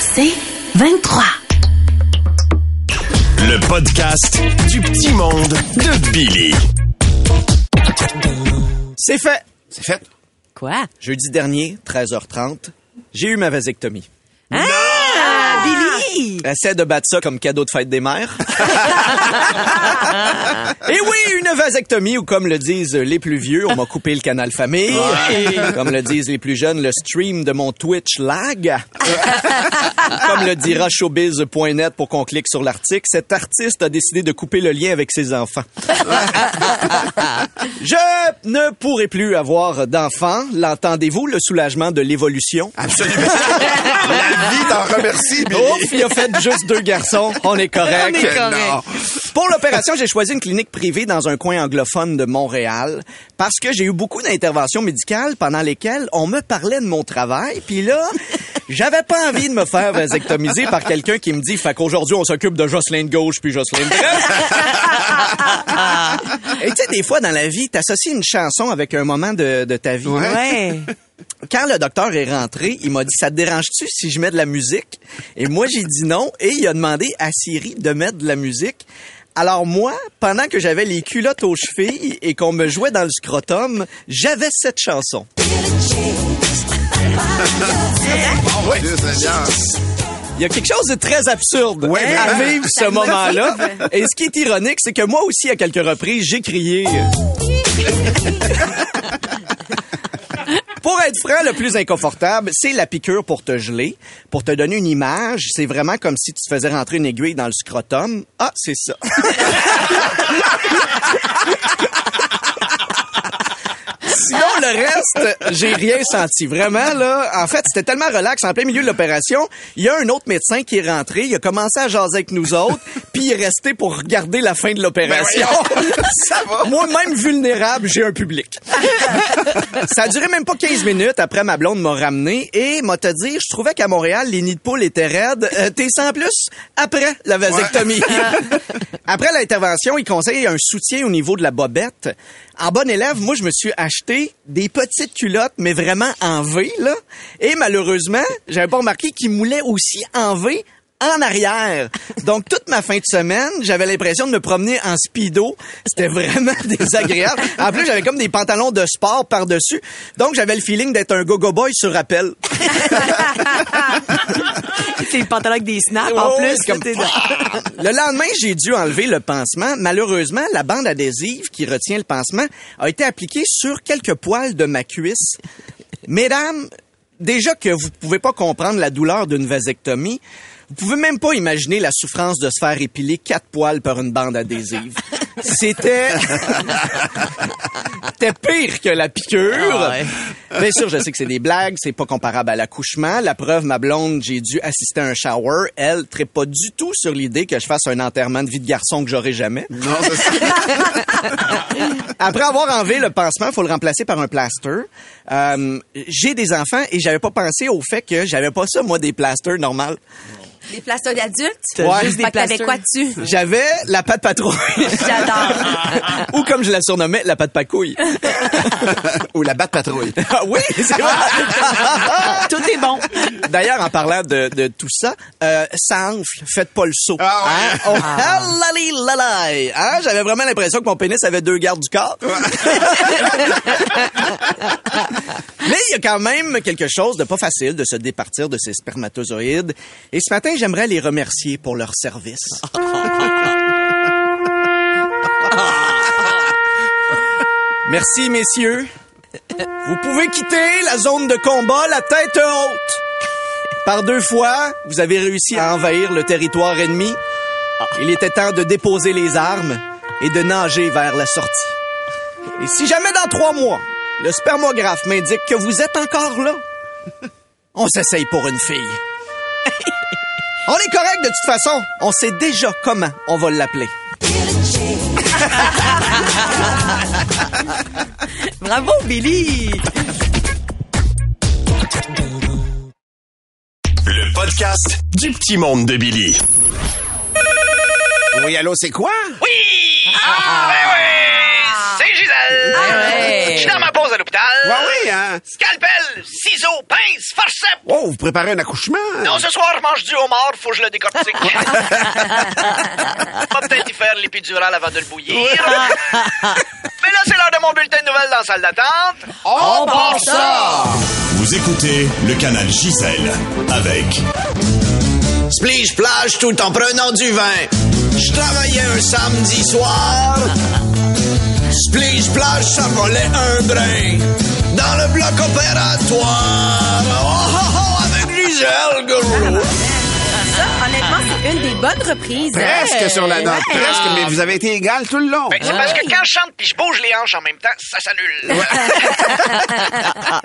C'est 23. Le podcast du petit monde de Billy. C'est fait. C'est fait. Quoi? Jeudi dernier, 13h30, j'ai eu ma vasectomie. Ah, Essaie de battre ça comme cadeau de fête des mères. Et oui, une vasectomie, ou comme le disent les plus vieux, on m'a coupé le canal famille. Comme le disent les plus jeunes, le stream de mon Twitch lag. comme le dira showbiz.net pour qu'on clique sur l'article, cet artiste a décidé de couper le lien avec ses enfants. Je ne pourrai plus avoir d'enfants. L'entendez-vous, le soulagement de l'évolution? Absolument. La vie t'en remercie, Billy. A fait juste deux garçons. On est correct. On est correct. Non. Pour l'opération, j'ai choisi une clinique privée dans un coin anglophone de Montréal parce que j'ai eu beaucoup d'interventions médicales pendant lesquelles on me parlait de mon travail. Puis là, j'avais pas envie de me faire vasectomiser par quelqu'un qui me dit, fait qu'aujourd'hui, on s'occupe de Jocelyne gauche puis Jocelyne droite. Et tu sais, des fois, dans la vie, t'associes une chanson avec un moment de, de ta vie. Ouais. Quand le docteur est rentré, il m'a dit ça te dérange-tu si je mets de la musique Et moi j'ai dit non et il a demandé à Siri de mettre de la musique. Alors moi, pendant que j'avais les culottes aux chevilles et qu'on me jouait dans le scrotum, j'avais cette chanson. Il y a quelque chose de très absurde Ouais, à vraiment. vivre ce moment-là. Et ce qui est ironique, c'est que moi aussi, à quelques reprises, j'ai crié. Pour être franc, le plus inconfortable, c'est la piqûre pour te geler. Pour te donner une image, c'est vraiment comme si tu faisais rentrer une aiguille dans le scrotum. Ah, c'est ça. Sinon, le reste, j'ai rien senti. Vraiment, là, en fait, c'était tellement relax. En plein milieu de l'opération, il y a un autre médecin qui est rentré, il a commencé à jaser avec nous autres, puis il est resté pour regarder la fin de l'opération. Ça va. Moi-même vulnérable, j'ai un public. Ça a duré même pas 15 minutes après ma blonde m'a ramené et m'a te dire, je trouvais qu'à Montréal, les nids de poule étaient raides. Euh, T'es sans plus après la vasectomie. après l'intervention, il conseille un soutien au niveau de la bobette. En bon élève, moi, je me suis acheté des petites culottes, mais vraiment en V, là. Et malheureusement, j'avais pas remarqué qu'ils moulaient aussi en V en arrière. Donc, toute ma fin de semaine, j'avais l'impression de me promener en speedo. C'était vraiment désagréable. En plus, j'avais comme des pantalons de sport par-dessus. Donc, j'avais le feeling d'être un go-go boy sur rappel. C'est le pantalon avec des snaps en plus. comme- Le lendemain, j'ai dû enlever le pansement. Malheureusement, la bande adhésive qui retient le pansement a été appliquée sur quelques poils de ma cuisse. Mesdames, déjà que vous pouvez pas comprendre la douleur d'une vasectomie, vous pouvez même pas imaginer la souffrance de se faire épiler quatre poils par une bande adhésive. C'était... C'était pire que la piqûre. Ah ouais. Bien sûr, je sais que c'est des blagues, c'est pas comparable à l'accouchement. La preuve, ma blonde, j'ai dû assister à un shower. Elle ne pas du tout sur l'idée que je fasse un enterrement de vie de garçon que j'aurai jamais. Non. Après avoir enlevé le pansement, faut le remplacer par un plaster. Euh, j'ai des enfants et j'avais pas pensé au fait que j'avais pas ça, moi, des plasters normales. Des plasters d'adultes? Ouais. Juste des quoi dessus? J'avais la patte patrouille. J'adore. Ou comme je la surnommais, la patte pacouille. Ou la batte patrouille. Ah oui, c'est vrai. Tout est bon. D'ailleurs, en parlant de, de tout ça, euh, ça enfle. Faites pas le saut. Ah ouais. Hein? Oh, lalai. Hein? J'avais vraiment l'impression que mon pénis avait deux gardes du corps. Mais il y a quand même quelque chose de pas facile de se départir de ces spermatozoïdes. Et ce matin, j'aimerais les remercier pour leur service. Merci, messieurs. Vous pouvez quitter la zone de combat la tête haute. Par deux fois, vous avez réussi à envahir le territoire ennemi. Il était temps de déposer les armes et de nager vers la sortie. Et si jamais dans trois mois, le spermographe m'indique que vous êtes encore là, on s'essaye pour une fille. on est correct de toute façon. On sait déjà comment on va l'appeler. Bravo, Billy! Le podcast du petit monde de Billy. Oui, allô, c'est quoi? Oui! Ah, ben Ouais, oui, hein? Scalpel, ciseaux, pince, forceps. Oh, vous préparez un accouchement? Non, ce soir, je mange du homard, faut que je le décortique. On va peut-être y faire l'épidurale avant de le bouillir. Mais là, c'est l'heure de mon bulletin de nouvelles dans la salle d'attente. On part ça! Vous écoutez le canal Gisèle avec Splige plage tout en prenant du vin. Je travaillais un samedi soir. Splige plage, ça volait un brin. Dans le bloc opératoire. Oh, oh, oh, avec Gisèle Gros. Ça, honnêtement, une des bonnes reprises. Presque sur la note, Ouais. presque, mais vous avez été égal tout le long. Ben, c'est parce que quand je chante puis je bouge les hanches en même temps, ça s'annule.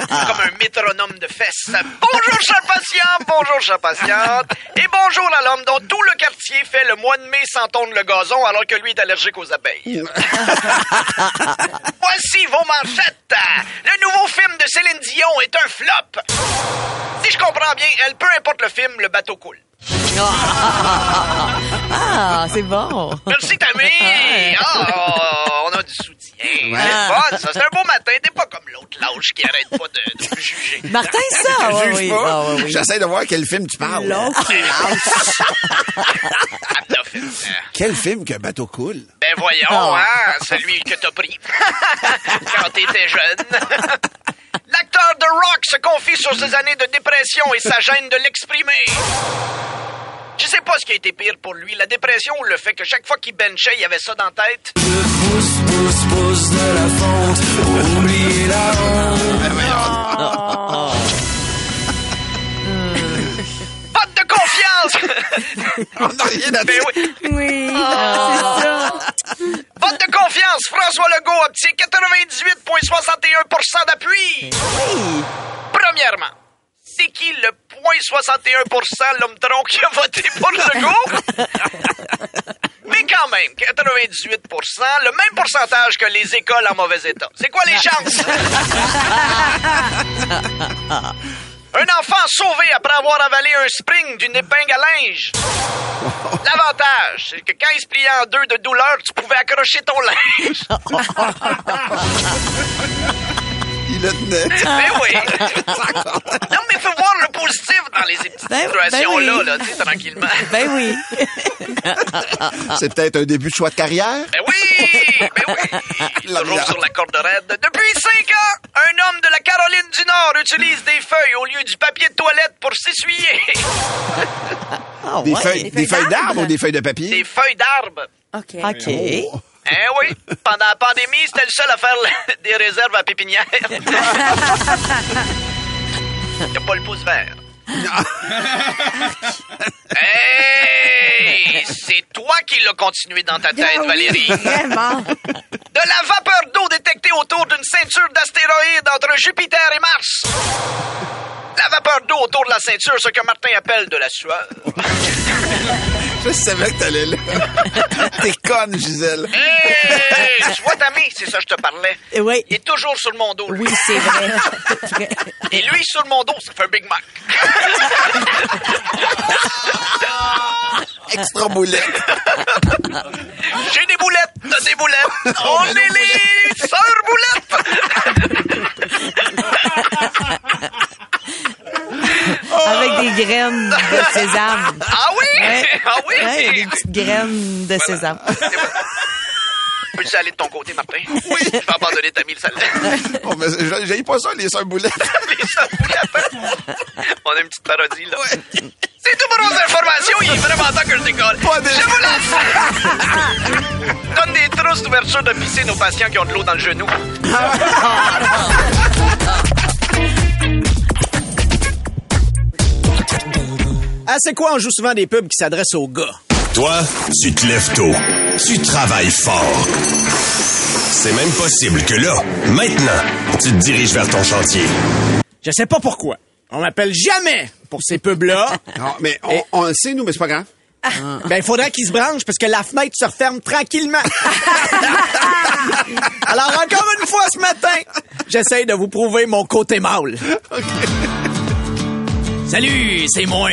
Comme un métronome de fesses. Bonjour, cher patient, bonjour, chère patiente. Et bonjour à l'homme dont tout le quartier fait le mois de mai sans tondre le gazon alors que lui est allergique aux abeilles. Voici vos manchettes. Le nouveau film de Céline Dion est un flop. Si je comprends bien, elle, peu importe le film, le bateau coule. Ah, c'est bon. Merci, Tammy! Ah, on a du soutien. C'est fun, ça. C'est un beau matin. T'es pas comme l'autre lâche qui arrête pas de, de me juger. Martin, ça, Je ouais, juge oui. pas? Ah, ouais, oui. J'essaie de voir quel film tu parles. Aptophile. Quel film que bateau coule? Ben voyons, Ah. hein, celui que t'as pris quand t'étais jeune. L'acteur de Rock se confie sur ses années de dépression et sa gêne de l'exprimer. Je sais pas ce qui a été pire pour lui, la dépression ou le fait que chaque fois qu'il benchait, il avait ça dans la tête. Vote de confiance! On n'a rien à Ben dire. oui. Oui, c'est ça. François Legault obtient 98,61% d'appui. Premièrement, c'est qui le 0,61 l'homme tronc qui a voté pour Legault? Mais quand même, 98% le même pourcentage que les écoles en mauvais état. C'est quoi les chances? Un enfant sauvé après avoir avalé un spring d'une épingle à linge. L'avantage, c'est que quand il se pliait en deux de douleur, tu pouvais accrocher ton linge. Il. Ben oui. Non, mais faut voir le positif dans les petites Ben- situations-là, ben oui. là, tu sais, tranquillement. Ben oui. C'est peut-être un début de choix de carrière? Ben oui! Ben oui! Toujours sur la corde raide. Depuis cinq ans, un homme de la Caroline du Nord utilise des feuilles au lieu du papier de toilette pour s'essuyer. Ah, Des ouais. feuilles, des feuilles d'arbre ou des feuilles de papier? Des feuilles d'arbre. OK. OK. Eh oui, pendant la pandémie, c'était le seul à faire des réserves à pépinière. T'as pas le pouce vert. hey! C'est toi qui l'as continué dans ta tête, Ah oui, Valérie. Vraiment. De la vapeur d'eau détectée autour d'une ceinture d'astéroïdes entre Jupiter et Mars. La vapeur d'eau autour de la ceinture, ce que Martin appelle de la sueur. Je savais que t'allais là. T'es conne, Gisèle. Hey! Tu vois, Tammy, c'est ça que je te parlais. Oui. Il est toujours sur mon dos. lui. Oui, c'est vrai. Et lui, sur mon dos, ça fait un Big Mac. Extra boulette. J'ai des boulettes, t'as des boulettes. On est les sœurs boulettes. Avec des graines de sésame. Ah oui? Ouais. Ah oui? Ouais, des petites graines de sésame. Peux-tu aller de ton côté, Martin? Oui. Je vais abandonner ta mille salle. Oh, mais j'ai- pas ça, les sœurs boulettes. Les sœurs boulettes. On a une petite parodie, là. C'est tout pour vos informations. Il est vraiment temps que je décolle. Je vous laisse. Donne des trousses d'ouverture de piscine aux patients qui ont de l'eau dans le genou. Ah, c'est quoi, on joue souvent des pubs qui s'adressent aux gars? Toi, tu te lèves tôt. Tu travailles fort. C'est même possible que là, maintenant, tu te diriges vers ton chantier. Je sais pas pourquoi. On m'appelle jamais pour ces pubs-là. Non, mais on, on le sait, nous, mais c'est pas grave. Ben, il faudrait qu'ils se branchent parce que la fenêtre se referme tranquillement. Alors, encore une fois ce matin, j'essaye de vous prouver mon côté mâle. Salut, c'est moi,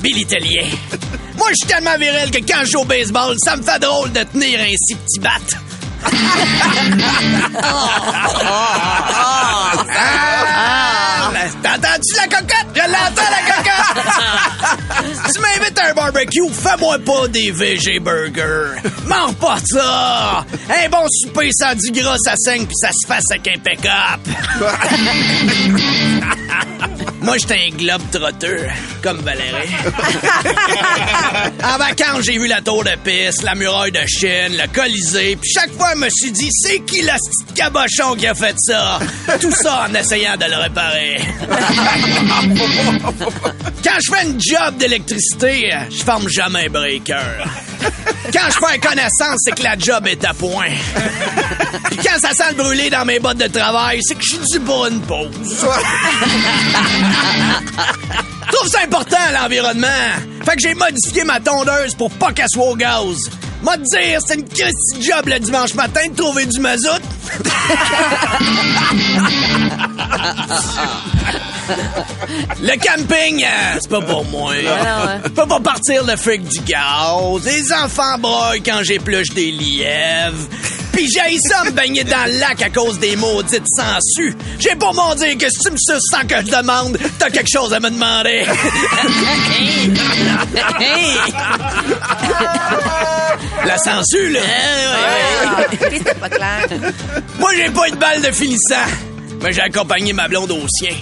Billy Tellier. Moi, je suis tellement viril que quand je joue au baseball, ça me fait drôle de tenir un si petit bat. Ah! T'entends-tu la cocotte? Je l'entends, la cocotte! tu m'invites à un barbecue, fais-moi pas des VG burgers. Mange pas ça! Un bon souper sans du gras, ça saigne puis ça se fasse avec un pick-up. Moi, j'étais un globe trotteur, comme Valérie. en vacances, j'ai vu la tour de piste, la muraille de Chine, le Colisée, puis chaque fois, je me suis dit, c'est qui le petit cabochon qui a fait ça? Tout ça en essayant de le réparer. Quand je fais une job d'électricité, je ferme jamais un breaker. Quand je fais connaissance, c'est que la job est à point. Puis quand ça sent le brûler dans mes bottes de travail, c'est que je suis dû pour une pause. Je trouve ça important, l'environnement. Fait que j'ai modifié ma tondeuse pour pas qu'elle soit au gaz. M'a te dire, c'est une Christy job le dimanche matin de trouver du mazout. Le camping, euh, c'est pas pour moi. Je peux pas partir le fric du gaz. Les enfants broient quand j'épluche des lièvres. Pis j'ai ça me baigner dans le lac à cause des maudites sangsues. J'ai pas mon dire que si tu me suces sans que je demande, t'as quelque chose à me demander. La sangsue, là. C'était pas clair. Moi, j'ai pas eu de balle de finissant. Mais j'ai accompagné ma blonde au sien.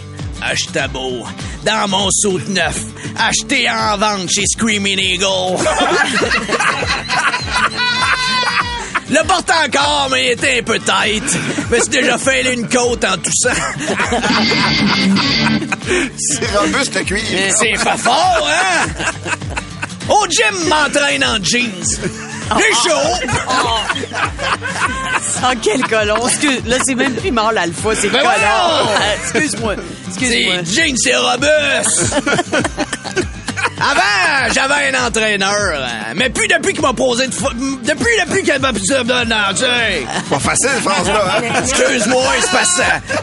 Beau. Dans mon saut neuf. Acheté en vente chez Screaming Eagle. Le porte encore, mais il était un peu tight. Mais c'est déjà fait une côte en toussant. C'est robuste, le cuir. C'est pas fort, hein? Au gym, m'entraîne en jeans. J'ai chaud. Oh, quel colon. Excuse, là, c'est même plus mâle alpha, c'est Ben colon. Euh, Excuse-moi. Excuse-moi. C'est jeans, c'est robuste. Avant, j'avais un entraîneur, hein, mais plus depuis qu'il m'a posé de depuis depuis qu'il m'a posé de sais. Pas facile, phrase-là, hein? Excuse-moi, c'est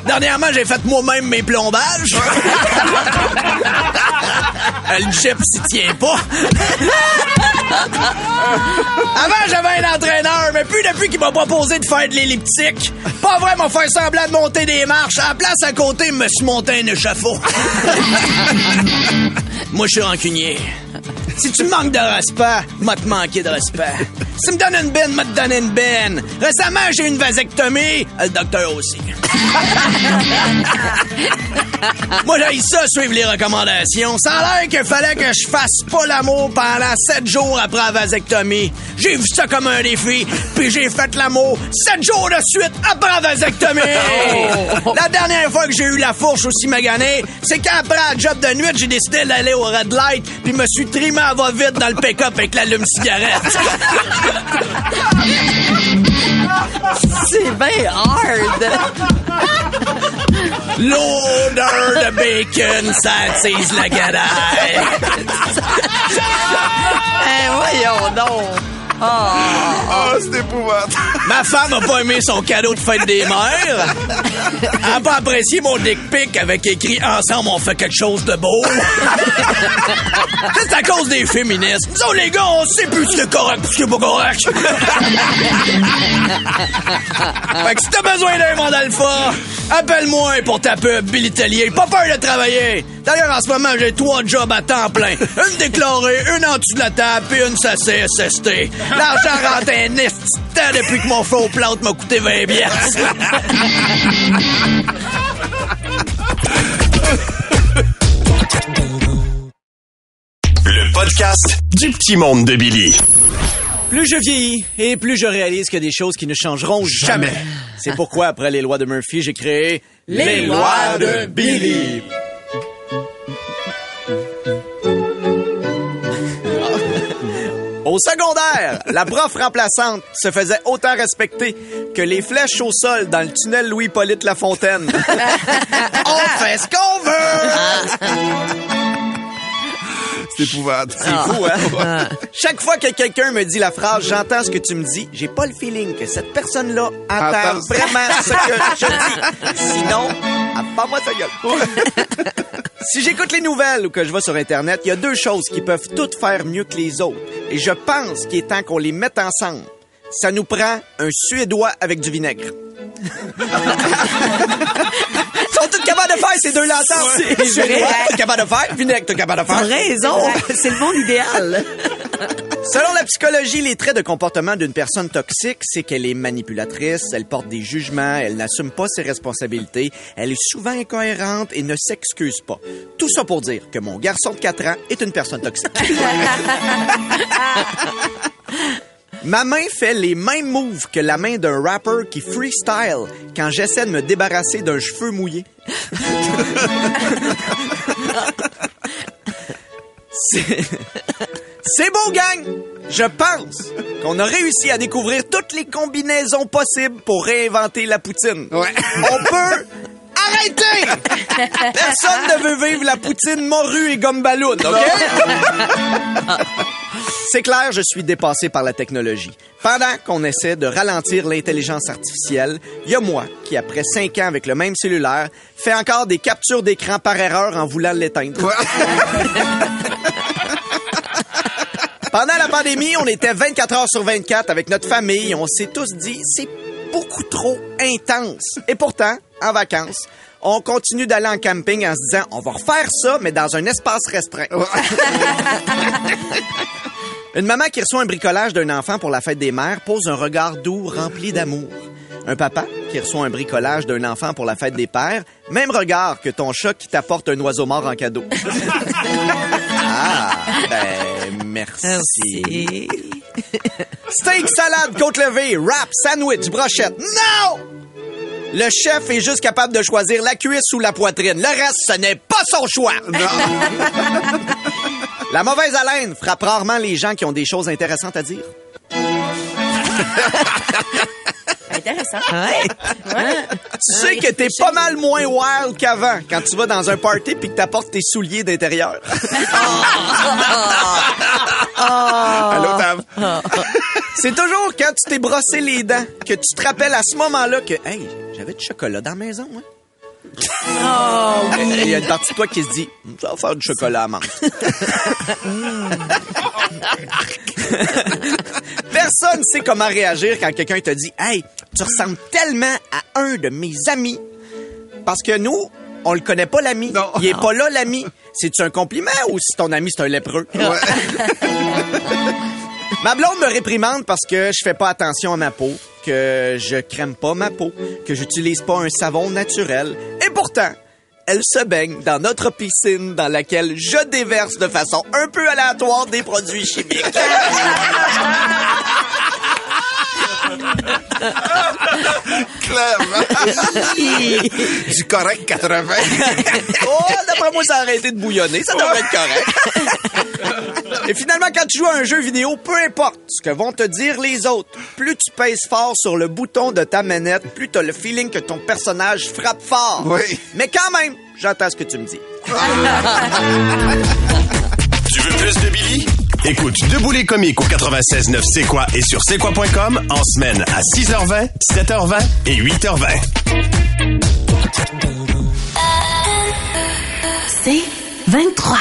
que dernièrement j'ai fait moi-même mes plombages. Euh, Le chip s'y tient pas. Avant, j'avais un entraîneur, mais plus depuis qu'il m'a proposé de faire de l'elliptique. Pas vrai, m'a fait semblant de monter des marches. À la place à côté, il me suis monté un échafaud. Moi, je suis rancunier. Si tu manques de respect, m'a te manquer de respect. Si tu me donnes une bine, m'a te donner une bine. Récemment, j'ai eu une vasectomie. Le docteur aussi. Moi, j'ai ça, suivre les recommandations. Ça a l'air qu'il fallait que je fasse pas l'amour pendant sept jours après la vasectomie. J'ai vu ça comme un défi, puis j'ai fait l'amour sept jours de suite après la vasectomie. La dernière fois que j'ai eu la fourche aussi maganée, c'est qu'après la job de nuit, j'ai décidé d'aller au red light, puis me suis trimé à va-vite dans le pick-up avec l'allume-cigarette. C'est bien hard. L'odeur de bacon, ça attise la gadaille. Eh, voyons donc. Ah, c'est épouvantable. Ma femme a pas aimé son cadeau de fête des mères. Elle a pas apprécié mon dick pic avec écrit Ensemble, on fait quelque chose de beau. C'est à cause des féministes. Nous autres, les gars, on sait plus ce qui est correct ce qui est pas correct. fait que si t'as besoin d'un monde alpha, appelle-moi pour ta pub, Billy Tellier. Pas peur de travailler. D'ailleurs, en ce moment, j'ai trois jobs à temps plein. Une déclarée, une en dessous de la table, puis une ça SST. L'argent rentre un depuis que mon faux plante m'a coûté 20 piastres. Le podcast du petit monde de Billy. Plus je vieillis et plus je réalise qu'il y a des choses qui ne changeront jamais. C'est pourquoi, après les lois de Murphy, j'ai créé Les lois de Billy. Au secondaire, la prof remplaçante se faisait autant respecter que les flèches au sol dans le tunnel Louis-Polyte Lafontaine. On fait ce qu'on veut! C'est épouvantable. C'est fou, hein? Chaque fois que quelqu'un me dit la phrase « J'entends ce que tu me dis », j'ai pas le feeling que cette personne-là entend Entend. vraiment ce que je dis. Sinon, pas moi sa gueule. si j'écoute les nouvelles ou que je vais sur Internet, il y a deux choses qui peuvent toutes faire mieux que les autres. Et je pense qu'il est temps qu'on les mette ensemble. Ça nous prend un Suédois avec du vinaigre. Ils sont tous capables de faire ces deux-là ensemble. C'est Suédois, vrai. t'es capable de faire, vinaigre, t'es capable de faire. raison. C'est le monde idéal. Selon la psychologie, les traits de comportement d'une personne toxique, c'est qu'elle est manipulatrice, elle porte des jugements, elle n'assume pas ses responsabilités, elle est souvent incohérente et ne s'excuse pas. Tout ça pour dire que mon garçon de 4 ans est une personne toxique. Ma main fait les mêmes moves que la main d'un rapper qui freestyle quand j'essaie de me débarrasser d'un cheveu mouillé. C'est... Beau, gang! Je pense qu'on a réussi à découvrir toutes les combinaisons possibles pour réinventer la poutine. Ouais. On peut arrêter! Personne ne veut vivre la poutine morue et gomme ballon, OK? C'est clair, je suis dépassé par la technologie. Pendant qu'on essaie de ralentir l'intelligence artificielle, il y a moi qui, après cinq ans avec le même cellulaire, fait encore des captures d'écran par erreur en voulant l'éteindre. Pendant la pandémie, on était 24 heures sur 24 avec notre famille. On s'est tous dit, c'est beaucoup trop intense. Et pourtant, en vacances, on continue d'aller en camping en se disant, on va refaire ça, mais dans un espace restreint. Une maman qui reçoit un bricolage d'un enfant pour la fête des mères pose un regard doux rempli d'amour. Un papa qui reçoit un bricolage d'un enfant pour la fête des pères, même regard que ton chat qui t'apporte un oiseau mort en cadeau. ah, ben, merci. Steak, salade, côte levée, wrap, sandwich, brochette. Non! Le chef est juste capable de choisir la cuisse ou la poitrine. Le reste, ce n'est pas son choix. La mauvaise haleine frappe rarement les gens qui ont des choses intéressantes à dire. Intéressant. Tu sais que t'es pas mal moins wild qu'avant quand tu vas dans un party puis que t'apportes tes souliers d'intérieur. Allô, Tam? C'est toujours quand tu t'es brossé les dents que tu te rappelles à ce moment-là que, hey, j'avais du chocolat dans la maison, moi. Il y a une partie de toi qui se dit, ça va faire du chocolat à menthe. Personne sait comment réagir quand quelqu'un te dit, hey, tu ressembles tellement à un de mes amis. Parce que nous, on le connaît pas l'ami. Il est pas là l'ami. C'est-tu un compliment ou si ton ami c'est un lépreux? Ma blonde me réprimande parce que je fais pas attention à ma peau, que je crème pas ma peau, que j'utilise pas un savon naturel. Et pourtant, elle se baigne dans notre piscine dans laquelle je déverse de façon un peu aléatoire des produits chimiques. Clairement. du correct 80. Oh, d'après moi, ça a arrêté de bouillonner. Ça devrait être correct. Et finalement, quand tu joues à un jeu vidéo, peu importe ce que vont te dire les autres, plus tu pèses fort sur le bouton de ta manette, plus t'as le feeling que ton personnage frappe fort. Oui. Mais quand même, j'entends ce que tu me dis. Tu veux plus de Billy? Écoute Debout les comiques au 96.9 C'est quoi et sur c'est quoi.com en semaine à 6h20, 7h20 et 8h20. C'est 23.